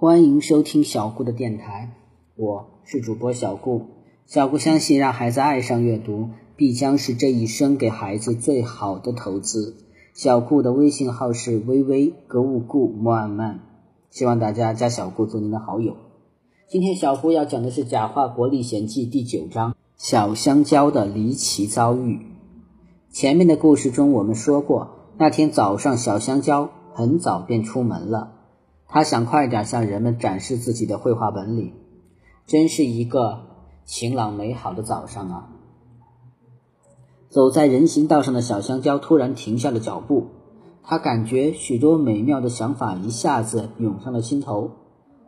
欢迎收听小顾的电台，我是主播小顾。小顾相信，让孩子爱上阅读，必将是这一生给孩子最好的投资。小顾的微信号是微微格物顾慢慢，希望大家加小顾做您的好友。今天小顾要讲的是《假话国历险记》第九章“小香蕉的离奇遭遇”。前面的故事中我们说过，那天早上小香蕉很早便出门了，他想快点向人们展示自己的绘画本领。真是一个晴朗美好的早上啊！走在人行道上的小香蕉突然停下了脚步，他感觉许多美妙的想法一下子涌上了心头。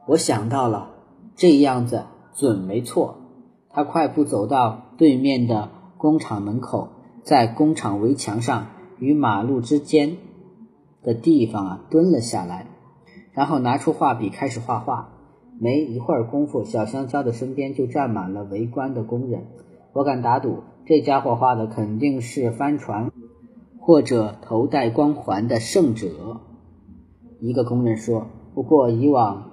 我想到了，这样子准没错。他快步走到对面的工厂门口，在工厂围墙上与马路之间的地方啊蹲了下来，然后拿出画笔开始画画。没一会儿功夫，小香蕉的身边就站满了围观的工人。我敢打赌。这家伙画的肯定是帆船，或者头戴光环的圣者。一个工人说：“不过以往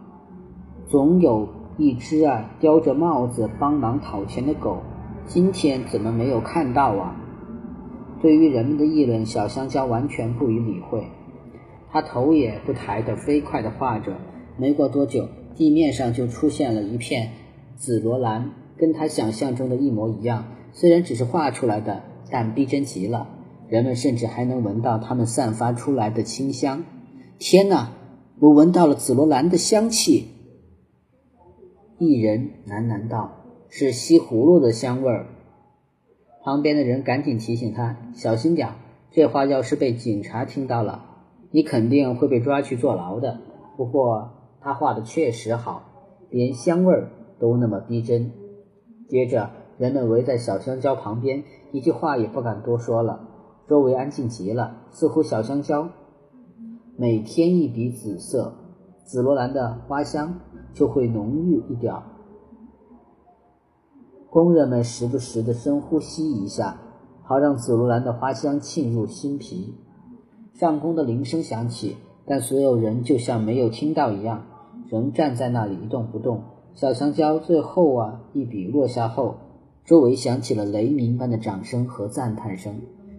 总有一只啊叼着帽子帮忙讨钱的狗，今天怎么没有看到啊？”对于人们的议论，小香蕉完全不予理会，他头也不抬的飞快地画着。没过多久，地面上就出现了一片紫罗兰，跟他想象中的一模一样。虽然只是画出来的，但逼真极了。人们甚至还能闻到它们散发出来的清香。天哪，我闻到了紫罗兰的香气！一人喃喃道：“是西葫芦的香味儿。”旁边的人赶紧提醒他：“小心点，这话要是被警察听到了，你肯定会被抓去坐牢的。”不过他画的确实好，连香味儿都那么逼真。接着。人们围在小香蕉旁边，一句话也不敢多说了。周围安静极了，似乎小香蕉每添一笔紫色，紫罗兰的花香就会浓郁一点儿。工人们时不时地深呼吸一下，好让紫罗兰的花香沁入心脾。上空的铃声响起，但所有人就像没有听到一样，仍站在那里一动不动。小香蕉最后啊一笔落下后。周围响起了雷鸣般的掌声和赞叹声。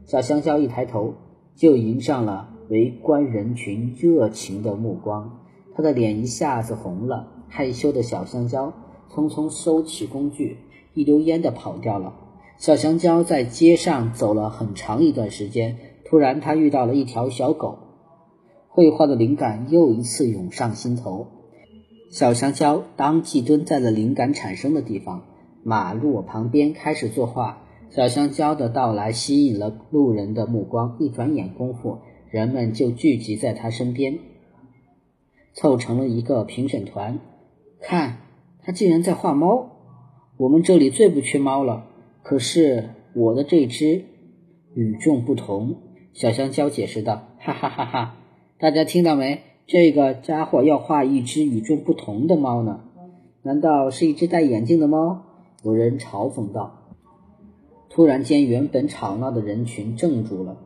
小香蕉一抬头，就迎上了围观人群热情的目光。他的脸一下子红了。害羞的小香蕉匆匆收起工具，一溜烟地跑掉了。小香蕉在街上走了很长一段时间，突然他遇到了一条小狗。绘画的灵感又一次涌上心头。小香蕉当即蹲在了灵感产生的地方。马路旁边开始作画，小香蕉的到来吸引了路人的目光。一转眼功夫，人们就聚集在他身边，凑成了一个评审团。看，他竟然在画猫！我们这里最不缺猫了，可是我的这只与众不同。小香蕉解释道：“哈哈哈哈！大家听到没？这个家伙要画一只与众不同的猫呢？难道是一只戴眼镜的猫？”有人嘲讽道：“突然间，原本吵闹的人群怔住了。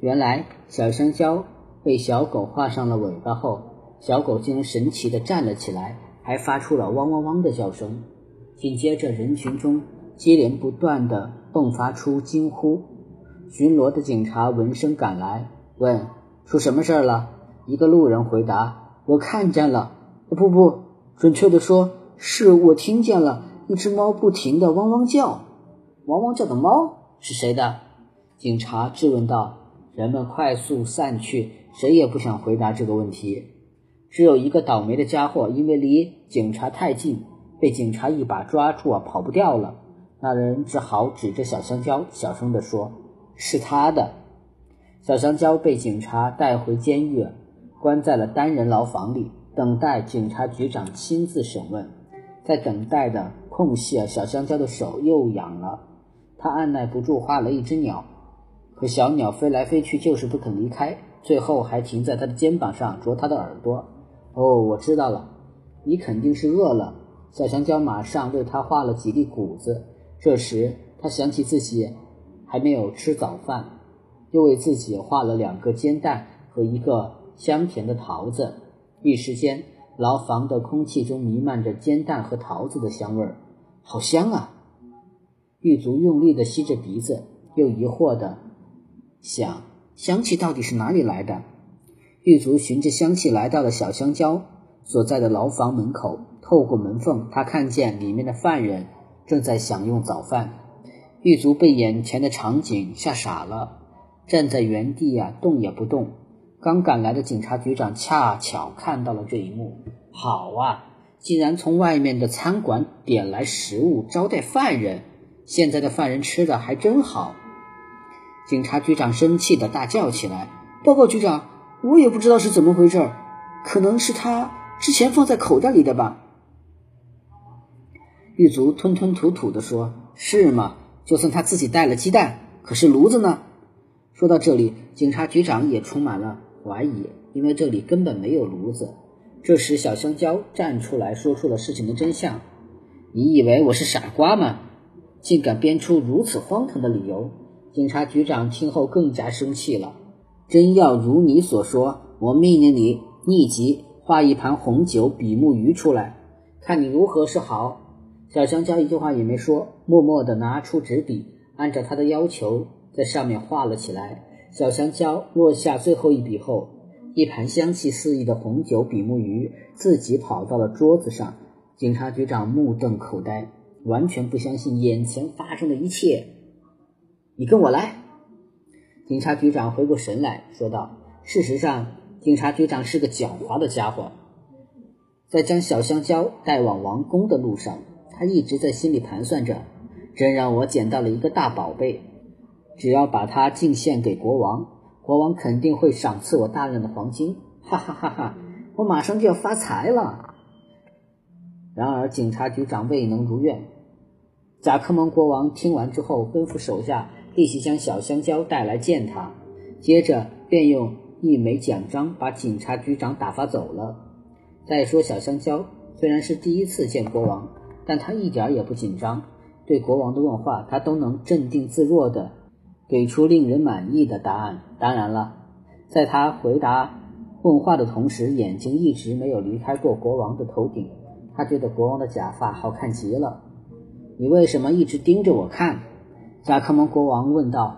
原来，小香蕉被小狗画上了尾巴后，小狗竟然神奇地站了起来，还发出了汪汪汪的叫声。紧接着，人群中接连不断地迸发出惊呼。巡逻的警察闻声赶来，问：‘出什么事儿了？’一个路人回答：‘我看见了。’不不，准确的说，是我听见了。”一只猫不停地汪汪叫，汪汪叫的猫是谁的？警察质问道。人们快速散去，谁也不想回答这个问题。只有一个倒霉的家伙，因为离警察太近，被警察一把抓住啊，跑不掉了。那人只好指着小香蕉，小声地说：“是他的。”小香蕉被警察带回监狱，关在了单人牢房里，等待警察局长亲自审问。在等待的。空隙啊，小香蕉的手又痒了，他按耐不住画了一只鸟，可小鸟飞来飞去就是不肯离开，最后还停在他的肩膀上啄他的耳朵。哦，我知道了，你肯定是饿了。小香蕉马上为他画了几粒谷子。这时他想起自己还没有吃早饭，又为自己画了两个煎蛋和一个香甜的桃子。一时间，牢房的空气中弥漫着煎蛋和桃子的香味儿，好香啊！狱卒用力地吸着鼻子，又疑惑地想：香气到底是哪里来的？狱卒循着香气来到了小香蕉所在的牢房门口，透过门缝，他看见里面的犯人正在享用早饭。狱卒被眼前的场景吓傻了，站在原地啊，动也不动。刚赶来的警察局长恰巧看到了这一幕，好啊，竟然从外面的餐馆点来食物招待犯人，现在的犯人吃的还真好。警察局长生气的大叫起来：“报告局长，我也不知道是怎么回事，可能是他之前放在口袋里的吧。”狱卒吞吞吐吐的说：“是吗？就算他自己带了鸡蛋，可是炉子呢？”说到这里，警察局长也充满了。怀疑，因为这里根本没有炉子。这时，小香蕉站出来说出了事情的真相。你以为我是傻瓜吗？竟敢编出如此荒唐的理由！警察局长听后更加生气了。真要如你所说，我命令你立即画一盘红酒比目鱼出来，看你如何是好。小香蕉一句话也没说，默默地拿出纸笔，按照他的要求在上面画了起来。小香蕉落下最后一笔后，一盘香气四溢的红酒比目鱼自己跑到了桌子上。警察局长目瞪口呆，完全不相信眼前发生的一切。你跟我来。警察局长回过神来说道：“事实上，警察局长是个狡猾的家伙。在将小香蕉带往王宫的路上，他一直在心里盘算着：真让我捡到了一个大宝贝。”只要把它进献给国王，国王肯定会赏赐我大量的黄金，哈哈哈哈！我马上就要发财了。然而，警察局长未能如愿。贾克蒙国王听完之后，吩咐手下立即将小香蕉带来见他，接着便用一枚奖章把警察局长打发走了。再说，小香蕉虽然是第一次见国王，但他一点也不紧张，对国王的问话，他都能镇定自若地。给出令人满意的答案。当然了，在他回答问话的同时，眼睛一直没有离开过国王的头顶。他觉得国王的假发好看极了。你为什么一直盯着我看？贾克蒙国王问道。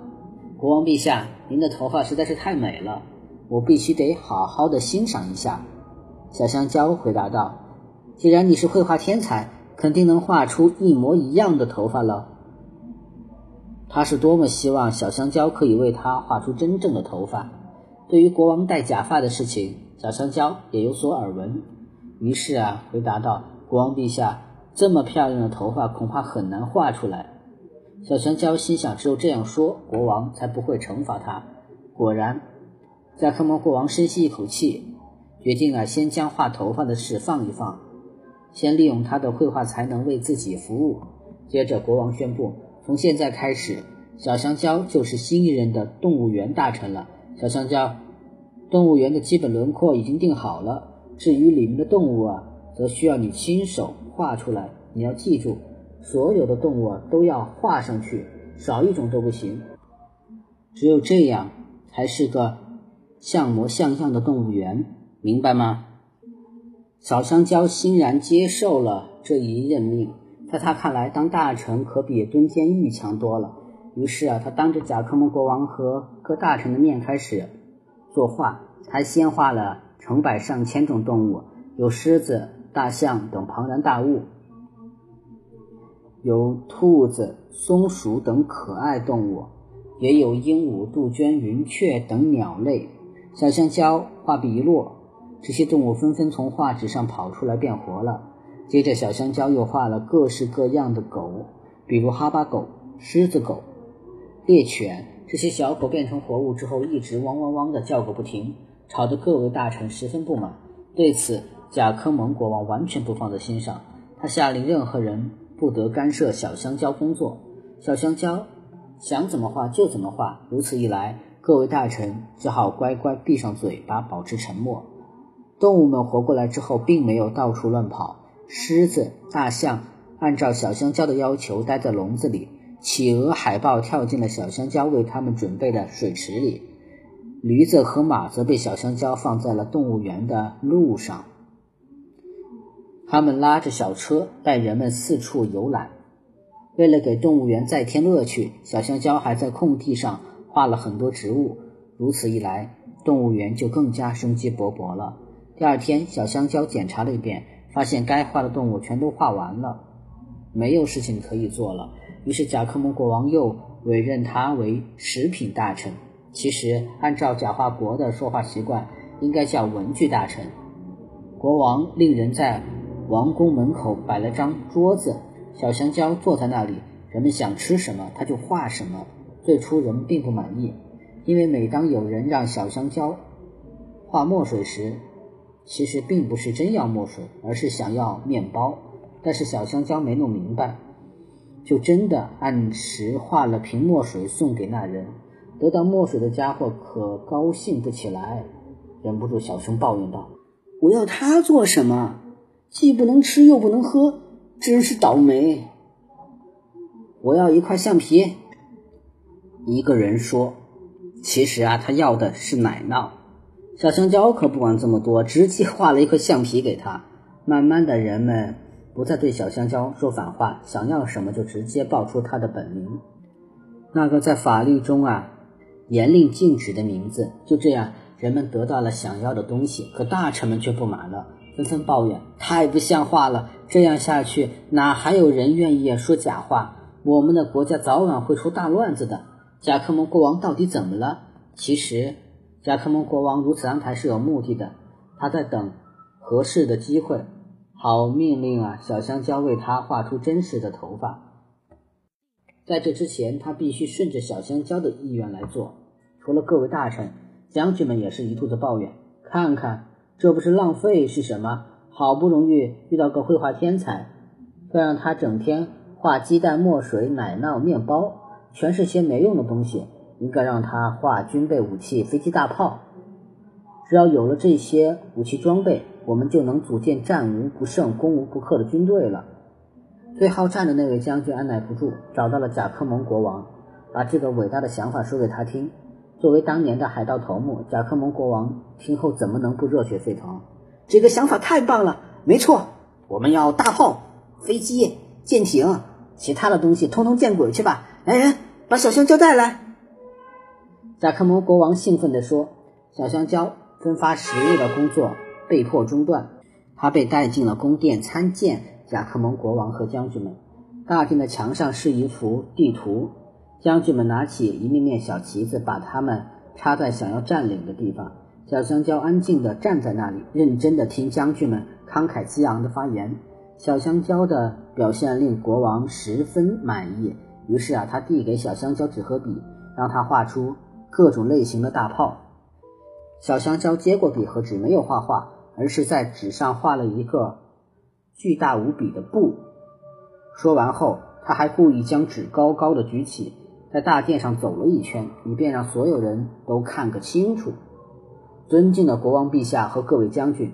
国王陛下，您的头发实在是太美了，我必须得好好的欣赏一下。小香蕉回答道。既然你是绘画天才，肯定能画出一模一样的头发了。他是多么希望小香蕉可以为他画出真正的头发。对于国王戴假发的事情，小香蕉也有所耳闻。于是啊，回答道：“国王陛下，这么漂亮的头发恐怕很难画出来。”小香蕉心想：只有这样说，国王才不会惩罚他。果然，贾克蒙国王深吸一口气，决定啊，先将画头发的事放一放，先利用他的绘画才能为自己服务。接着，国王宣布。从现在开始，小香蕉就是新一任的动物园大臣了。小香蕉，动物园的基本轮廓已经定好了，至于里面的动物啊，则需要你亲手画出来。你要记住，所有的动物都要画上去，少一种都不行。只有这样，才是个像模像样的动物园，明白吗？小香蕉欣然接受了这一任命。在他看来，当大臣可比蹲监狱强多了。于是啊，他当着贾克蒙国王和各大臣的面开始作画。他先画了成百上千种动物，有狮子、大象等庞然大物，有兔子、松鼠等可爱动物，也有鹦鹉、杜鹃、云雀等鸟类。小香蕉画笔一落，这些动物纷纷从画纸上跑出来变活了。接着，小香蕉又画了各式各样的狗，比如哈巴狗、狮子狗、猎犬。这些小狗变成活物之后，一直汪汪汪地叫个不停，吵得各位大臣十分不满。对此，贾科蒙国王完全不放在心上，他下令任何人不得干涉小香蕉工作。小香蕉想怎么画就怎么画。如此一来，各位大臣只好乖乖闭上嘴巴，保持沉默。动物们活过来之后，并没有到处乱跑。狮子、大象按照小香蕉的要求待在笼子里，企鹅、海豹跳进了小香蕉为它们准备的水池里，驴子和马则被小香蕉放在了动物园的路上。他们拉着小车带人们四处游览。为了给动物园再添乐趣，小香蕉还在空地上画了很多植物。如此一来，动物园就更加生机勃勃了。第二天，小香蕉检查了一遍，发现该画的动物全都画完了，没有事情可以做了。于是，贾克蒙国王又委任他为食品大臣。其实，按照贾华国的说话习惯，应该叫文具大臣。国王令人在王宫门口摆了张桌子，小香蕉坐在那里，人们想吃什么他就画什么。最初人们并不满意，因为每当有人让小香蕉画墨水时，其实并不是真要墨水，而是想要面包。但是小香蕉没弄明白，就真的按时画了瓶墨水送给那人。得到墨水的家伙可高兴不起来，忍不住小声抱怨道：“我要它做什么？既不能吃又不能喝，真是倒霉！”我要一块橡皮。一个人说：“其实啊，他要的是奶酪。”小香蕉可不管这么多，直接画了一块橡皮给他。慢慢的，人们不再对小香蕉说反话，想要什么就直接报出他的本名。那个在法律中啊。严令禁止的名字，就这样，人们得到了想要的东西。可大臣们却不满了，纷纷抱怨：“太不像话了！这样下去，哪还有人愿意说假话？我们的国家早晚会出大乱子的。”贾克蒙国王到底怎么了？其实，贾克蒙国王如此安排是有目的的，他在等合适的机会，好命令啊小香蕉为他画出真实的头发。在这之前，他必须顺着小香蕉的意愿来做。除了各位大臣，将军们也是一肚子抱怨。看看，这不是浪费是什么？好不容易遇到个绘画天才，却让他整天画鸡蛋、墨水、奶酪、面包，全是些没用的东西。应该让他画军备武器、飞机、大炮。只要有了这些武器装备，我们就能组建战无不胜、攻无不克的军队了。最好战的那位将军按耐不住，找到了贾克蒙国王，把这个伟大的想法说给他听。作为当年的海盗头目，贾克蒙国王听后怎么能不热血沸腾？这个想法太棒了！没错，我们要大炮、飞机、舰艇，其他的东西通通见鬼去吧！来人，把小香蕉带来。贾克蒙国王兴奋地说：“小香蕉分发食物的工作被迫中断，他被带进了宫殿参见贾克蒙国王和将军们。大殿的墙上是一幅地图。”将军们拿起一面面小旗子，把它们插在想要占领的地方。小香蕉安静地站在那里，认真地听将军们慷慨激昂的发言。小香蕉的表现令国王十分满意，于是啊，他递给小香蕉纸和笔，让他画出各种类型的大炮。小香蕉接过笔和纸，没有画画，而是在纸上画了一个巨大无比的布。说完后，他还故意将纸高高的举起。在大殿上走了一圈，以便让所有人都看个清楚。尊敬的国王陛下和各位将军，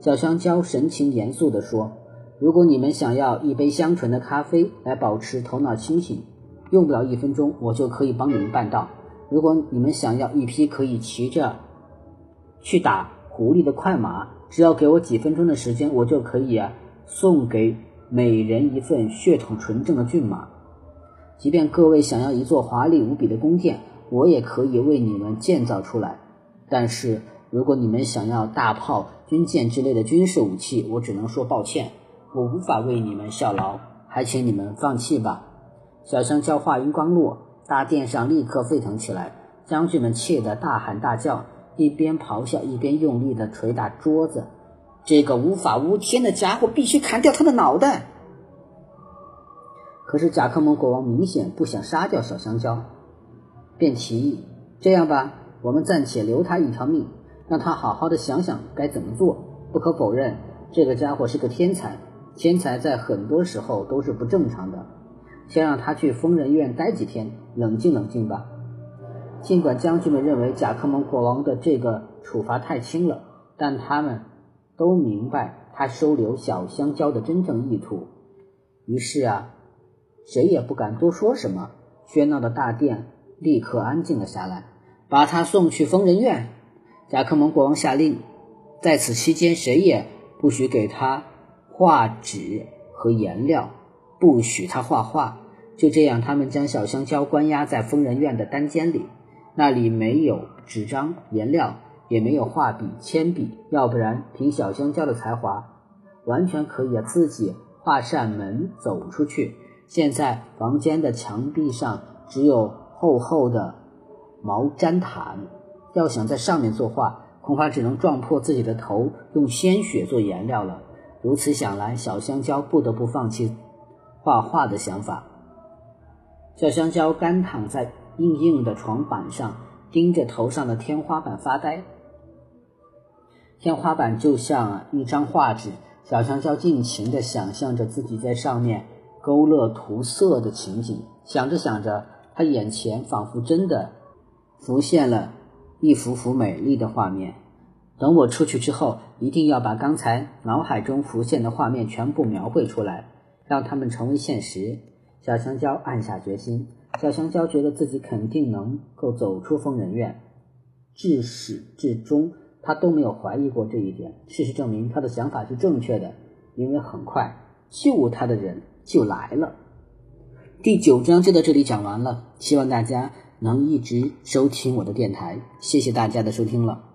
小香蕉神情严肃地说：“如果你们想要一杯香醇的咖啡来保持头脑清醒，用不了一分钟，我就可以帮你们办到。如果你们想要一匹可以骑着去打狐狸的快马，只要给我几分钟的时间，我就可以送给每人一份血统纯正的骏马。”即便各位想要一座华丽无比的宫殿，我也可以为你们建造出来。但是，如果你们想要大炮、军舰之类的军事武器，我只能说抱歉，我无法为你们效劳，还请你们放弃吧。小香蕉话音刚落，大殿上立刻沸腾起来，将军们气得大喊大叫，一边咆哮一边用力地捶打桌子。这个无法无天的家伙，必须砍掉他的脑袋！可是贾克蒙国王明显不想杀掉小香蕉，便提议：“这样吧，我们暂且留他一条命，让他好好的想想该怎么做。不可否认，这个家伙是个天才，天才在很多时候都是不正常的。先让他去疯人院待几天，冷静冷静吧。”尽管将军们认为贾克蒙国王的这个处罚太轻了，但他们都明白他收留小香蕉的真正意图。于是啊。谁也不敢多说什么，喧闹的大殿立刻安静了下来。把他送去疯人院。贾克蒙国王下令，在此期间谁也不许给他画纸和颜料，不许他画画。就这样，他们将小香蕉关押在疯人院的单间里，那里没有纸张、颜料，也没有画笔、铅笔，要不然凭小香蕉的才华，完全可以自己画扇门走出去。现在房间的墙壁上只有厚厚的毛毡毯，要想在上面作画，恐怕只能撞破自己的头，用鲜血做颜料了。如此想来，小香蕉不得不放弃画画的想法。小香蕉干躺在硬硬的床板上，盯着头上的天花板发呆。天花板就像一张画纸，小香蕉尽情地想象着自己在上面勾勒涂色的情景。想着想着，他眼前仿佛真的浮现了一幅幅美丽的画面。等我出去之后，一定要把刚才脑海中浮现的画面全部描绘出来，让他们成为现实。小香蕉暗下决心。小香蕉觉得自己肯定能够走出疯人院，至始至终，他都没有怀疑过这一点。事实证明，他的想法是正确的，因为很快救他的人就来了。第九章就到这里讲完了，希望大家能一直收听我的电台，谢谢大家的收听了。